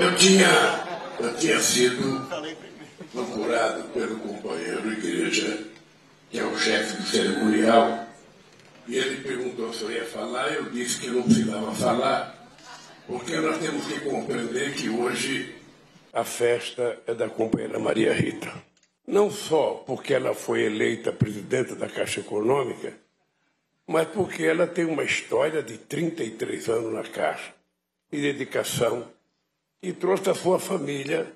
Eu tinha, eu tinha sido procurado pelo companheiro Igreja, que é o chefe do cerimonial, e ele perguntou se eu ia falar, eu disse que não precisava falar, porque nós temos que compreender que hoje a festa é da companheira Maria Rita. Não só porque ela foi eleita presidenta da Caixa Econômica, mas porque ela tem uma história de 33 anos na Caixa, e dedicação, e trouxe a sua família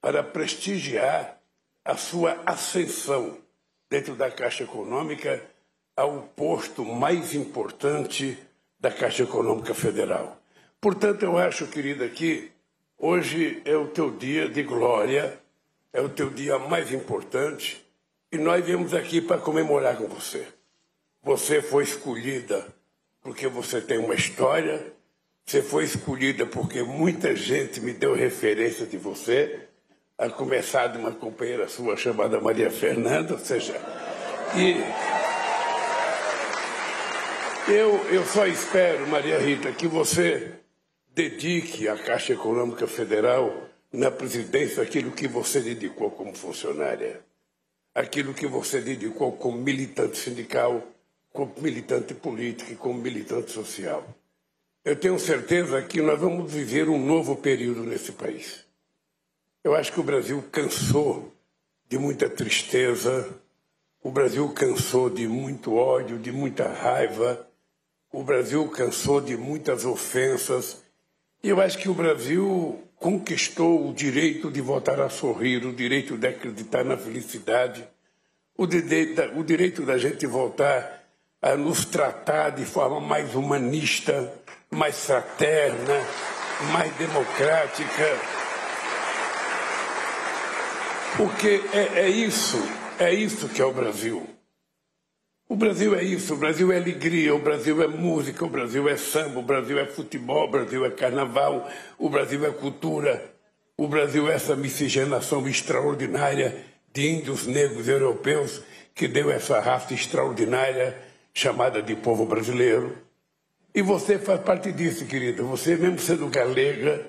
para prestigiar a sua ascensão dentro da Caixa Econômica ao posto mais importante da Caixa Econômica Federal. Portanto, eu acho, querida, que hoje é o teu dia de glória, é o teu dia mais importante e nós viemos aqui para comemorar com você. Você foi escolhida porque você tem uma história, você foi escolhida porque muita gente me deu referência de você, a começar de uma companheira sua chamada Maria Fernanda, ou seja, e eu, eu só espero, Maria Rita, que você dedique à Caixa Econômica Federal na presidência aquilo que você dedicou como funcionária, aquilo que você dedicou como militante sindical, como militante político e como militante social. Eu tenho certeza que nós vamos viver um novo período nesse país. Eu acho que o Brasil cansou de muita tristeza, o Brasil cansou de muito ódio, de muita raiva, o Brasil cansou de muitas ofensas. E eu acho que o Brasil conquistou o direito de voltar a sorrir, o direito de acreditar na felicidade, o direito, o direito da gente voltar a nos tratar de forma mais humanista, mais fraterna, mais democrática. Porque é, é isso, é isso que é o Brasil. O Brasil é isso, o Brasil é alegria, o Brasil é música, o Brasil é samba, o Brasil é futebol, o Brasil é carnaval, o Brasil é cultura, o Brasil é essa miscigenação extraordinária de índios negros europeus que deu essa raça extraordinária chamada de povo brasileiro. E você faz parte disso, querida. Você, mesmo sendo galega,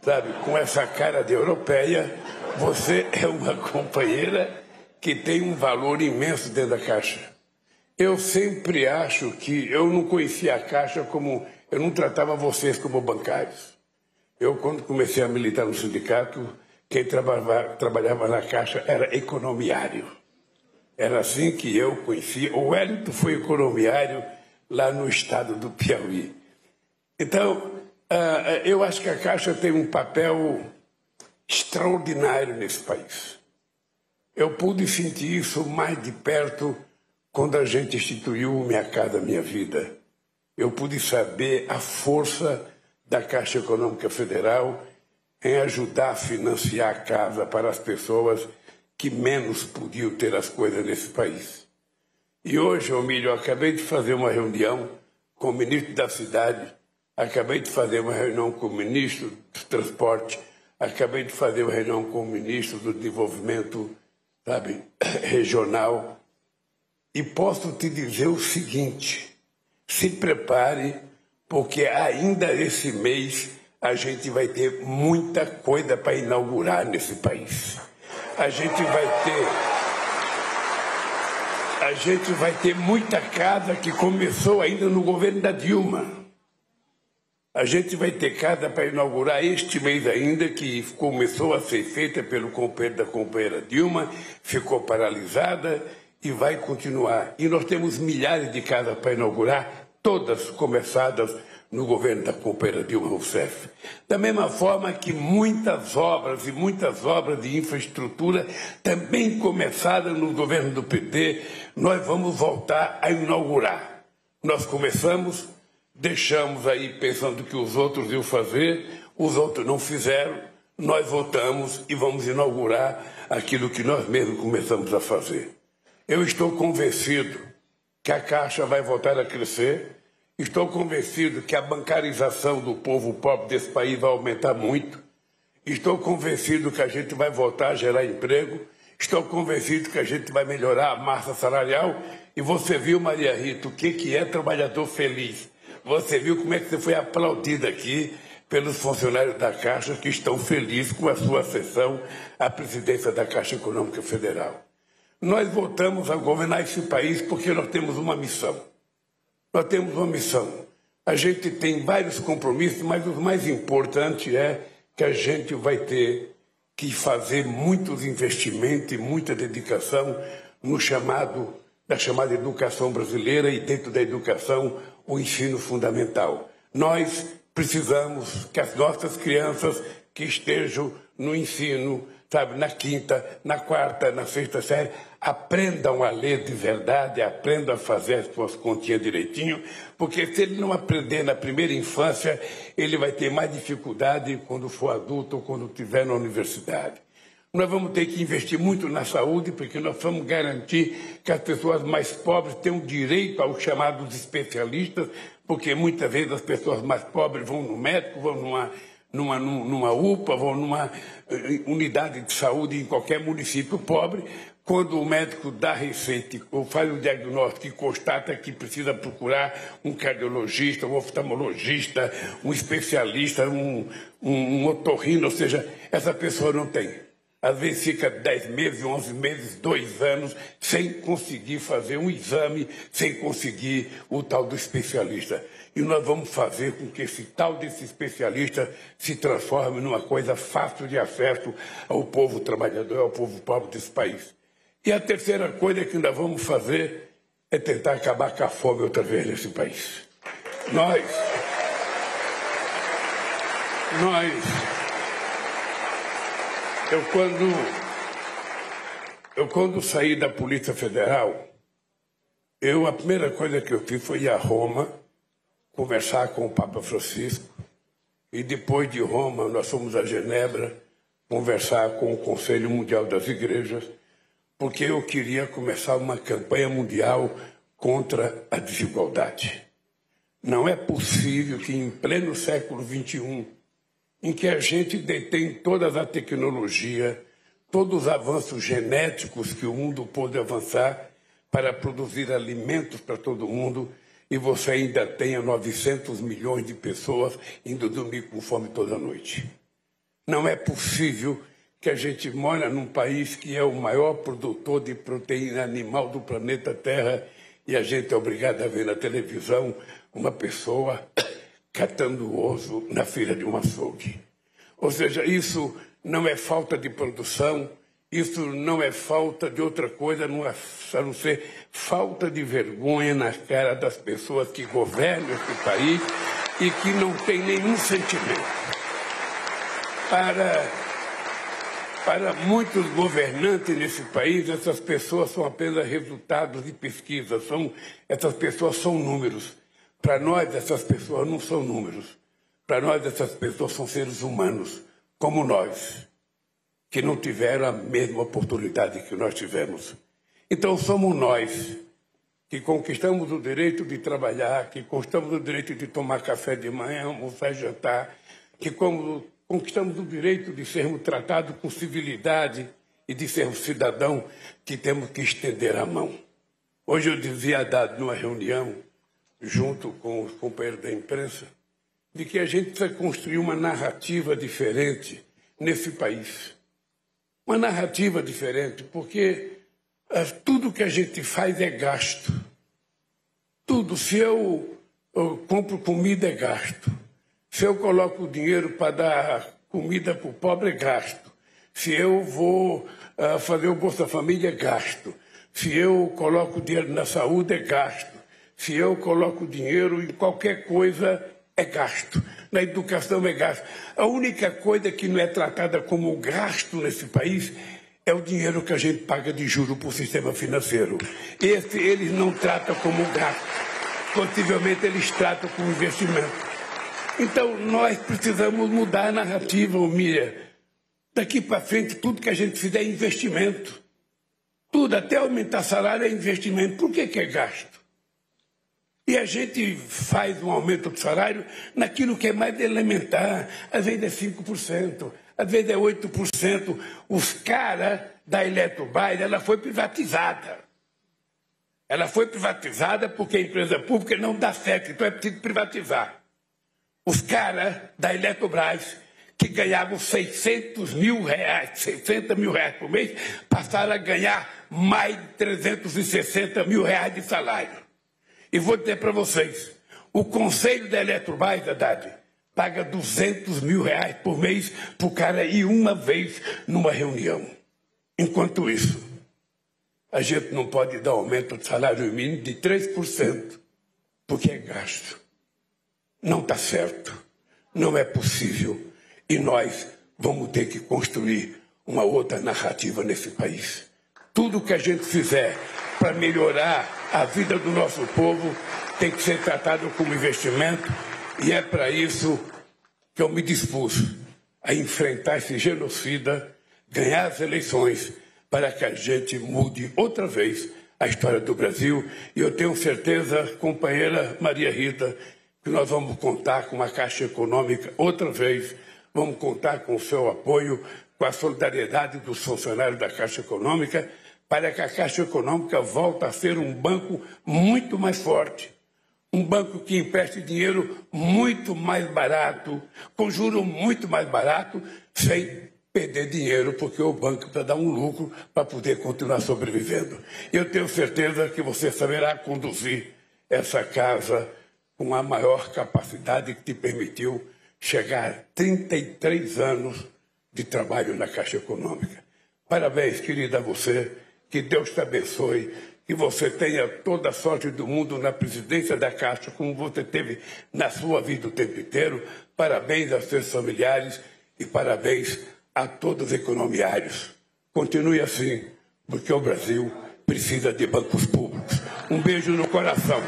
sabe, com essa cara de europeia, você é uma companheira que tem um valor imenso dentro da Caixa. Eu sempre acho que eu não conhecia a Caixa como. Eu não tratava vocês como bancários. Eu, quando comecei a militar no sindicato, quem trabalhava, trabalhava na Caixa era economiário. Era assim que eu conhecia. O Wellington foi economiário lá no estado do Piauí. Então, uh, eu acho que a Caixa tem um papel extraordinário nesse país. Eu pude sentir isso mais de perto quando a gente instituiu Minha Casa Minha Vida. Eu pude saber a força da Caixa Econômica Federal em ajudar a financiar a casa para as pessoas que menos podiam ter as coisas nesse país. E hoje, Omílio, eu acabei de fazer uma reunião com o ministro da cidade, acabei de fazer uma reunião com o ministro do transporte, acabei de fazer uma reunião com o ministro do desenvolvimento, sabe, regional. E posso te dizer o seguinte: se prepare, porque ainda esse mês a gente vai ter muita coisa para inaugurar nesse país a gente vai ter. A gente vai ter muita casa que começou ainda no governo da Dilma. A gente vai ter casa para inaugurar este mês ainda, que começou a ser feita pelo companheiro da companheira Dilma, ficou paralisada e vai continuar. E nós temos milhares de casas para inaugurar, todas começadas no governo da companheira Dilma Rousseff. Da mesma forma que muitas obras e muitas obras de infraestrutura também começadas no governo do PT, nós vamos voltar a inaugurar. Nós começamos, deixamos aí pensando que os outros iam fazer, os outros não fizeram, nós voltamos e vamos inaugurar aquilo que nós mesmos começamos a fazer. Eu estou convencido que a Caixa vai voltar a crescer, Estou convencido que a bancarização do povo pobre desse país vai aumentar muito. Estou convencido que a gente vai voltar a gerar emprego. Estou convencido que a gente vai melhorar a massa salarial. E você viu, Maria Rita, o que, que é trabalhador feliz. Você viu como é que você foi aplaudida aqui. pelos funcionários da Caixa que estão felizes com a sua sessão à presidência da Caixa Econômica Federal. Nós voltamos a governar esse país porque nós temos uma missão. Nós temos uma missão. A gente tem vários compromissos, mas o mais importante é que a gente vai ter que fazer muitos investimentos e muita dedicação no chamado da chamada educação brasileira e dentro da educação o ensino fundamental. Nós precisamos que as nossas crianças que estejam no ensino, sabe, na quinta, na quarta, na sexta série, aprendam a ler de verdade, aprendam a fazer as suas continhas direitinho, porque se ele não aprender na primeira infância, ele vai ter mais dificuldade quando for adulto ou quando estiver na universidade. Nós vamos ter que investir muito na saúde, porque nós vamos garantir que as pessoas mais pobres tenham direito aos chamados especialistas, porque muitas vezes as pessoas mais pobres vão no médico, vão numa, numa, numa UPA, vão numa eh, unidade de saúde em qualquer município pobre, quando o médico dá receita ou faz o diagnóstico e constata que precisa procurar um cardiologista, um oftalmologista, um especialista, um, um, um otorrino, ou seja, essa pessoa não tem. Às vezes fica 10 meses, 11 meses, dois anos, sem conseguir fazer um exame, sem conseguir o tal do especialista. E nós vamos fazer com que esse tal desse especialista se transforme numa coisa fácil de acesso ao povo trabalhador, ao povo pobre desse país. E a terceira coisa que ainda vamos fazer é tentar acabar com a fome outra vez nesse país. Nós, nós, eu quando, eu quando saí da Polícia Federal, eu a primeira coisa que eu fiz foi ir a Roma conversar com o Papa Francisco e depois de Roma nós fomos a Genebra conversar com o Conselho Mundial das Igrejas porque eu queria começar uma campanha mundial contra a desigualdade. Não é possível que, em pleno século XXI, em que a gente detém toda a tecnologia, todos os avanços genéticos que o mundo pôde avançar para produzir alimentos para todo mundo, e você ainda tenha 900 milhões de pessoas indo dormir com fome toda noite. Não é possível que a gente mora num país que é o maior produtor de proteína animal do planeta Terra e a gente é obrigado a ver na televisão uma pessoa catando osso na feira de um açougue. Ou seja, isso não é falta de produção, isso não é falta de outra coisa, é, a não ser falta de vergonha na cara das pessoas que governam esse país e que não têm nenhum sentimento para para muitos governantes nesse país, essas pessoas são apenas resultados de pesquisa, são, essas pessoas são números. Para nós, essas pessoas não são números. Para nós, essas pessoas são seres humanos, como nós, que não tiveram a mesma oportunidade que nós tivemos. Então, somos nós que conquistamos o direito de trabalhar, que conquistamos o direito de tomar café de manhã, almoçar e jantar, que conquistamos o direito de sermos tratados com civilidade e de sermos cidadão que temos que estender a mão. Hoje eu dizia dado numa reunião, junto com os companheiros da imprensa, de que a gente precisa construir uma narrativa diferente nesse país. Uma narrativa diferente, porque uh, tudo que a gente faz é gasto. Tudo. Se eu, eu compro comida, é gasto. Se eu coloco dinheiro para dar comida para o pobre, é gasto. Se eu vou uh, fazer o Bolsa Família, é gasto. Se eu coloco dinheiro na saúde, é gasto. Se eu coloco dinheiro em qualquer coisa, é gasto. Na educação, é gasto. A única coisa que não é tratada como gasto nesse país é o dinheiro que a gente paga de juro para o sistema financeiro. Esse eles não tratam como gasto. Possivelmente eles tratam como investimento. Então, nós precisamos mudar a narrativa, Miriam. Daqui para frente, tudo que a gente fizer é investimento. Tudo, até aumentar salário é investimento. Por que, que é gasto? E a gente faz um aumento do salário naquilo que é mais elementar. Às vezes é 5%, às vezes é 8%. Os caras da Eletrobras, ela foi privatizada. Ela foi privatizada porque a empresa pública não dá certo, então é preciso privatizar. Os caras da Eletrobras, que ganhavam 600 mil reais, 600 mil reais por mês, passaram a ganhar mais de 360 mil reais de salário. E vou dizer para vocês, o conselho da Eletrobras, Haddad, paga 200 mil reais por mês para o cara ir uma vez numa reunião. Enquanto isso, a gente não pode dar aumento do salário mínimo de 3%, porque é gasto. Não está certo, não é possível. E nós vamos ter que construir uma outra narrativa nesse país. Tudo que a gente fizer para melhorar a vida do nosso povo tem que ser tratado como investimento. E é para isso que eu me dispus a enfrentar esse genocida, ganhar as eleições, para que a gente mude outra vez a história do Brasil. E eu tenho certeza, companheira Maria Rita, que nós vamos contar com uma Caixa Econômica outra vez, vamos contar com o seu apoio, com a solidariedade dos funcionários da Caixa Econômica, para que a Caixa Econômica volte a ser um banco muito mais forte, um banco que empreste dinheiro muito mais barato, com juro muito mais barato, sem perder dinheiro, porque o banco precisa dar um lucro para poder continuar sobrevivendo. Eu tenho certeza que você saberá conduzir essa casa com a maior capacidade que te permitiu chegar a 33 anos de trabalho na Caixa Econômica. Parabéns, querida, a você. Que Deus te abençoe que você tenha toda a sorte do mundo na presidência da Caixa, como você teve na sua vida o tempo inteiro. Parabéns aos seus familiares e parabéns a todos os economiários. Continue assim, porque o Brasil precisa de bancos públicos. Um beijo no coração.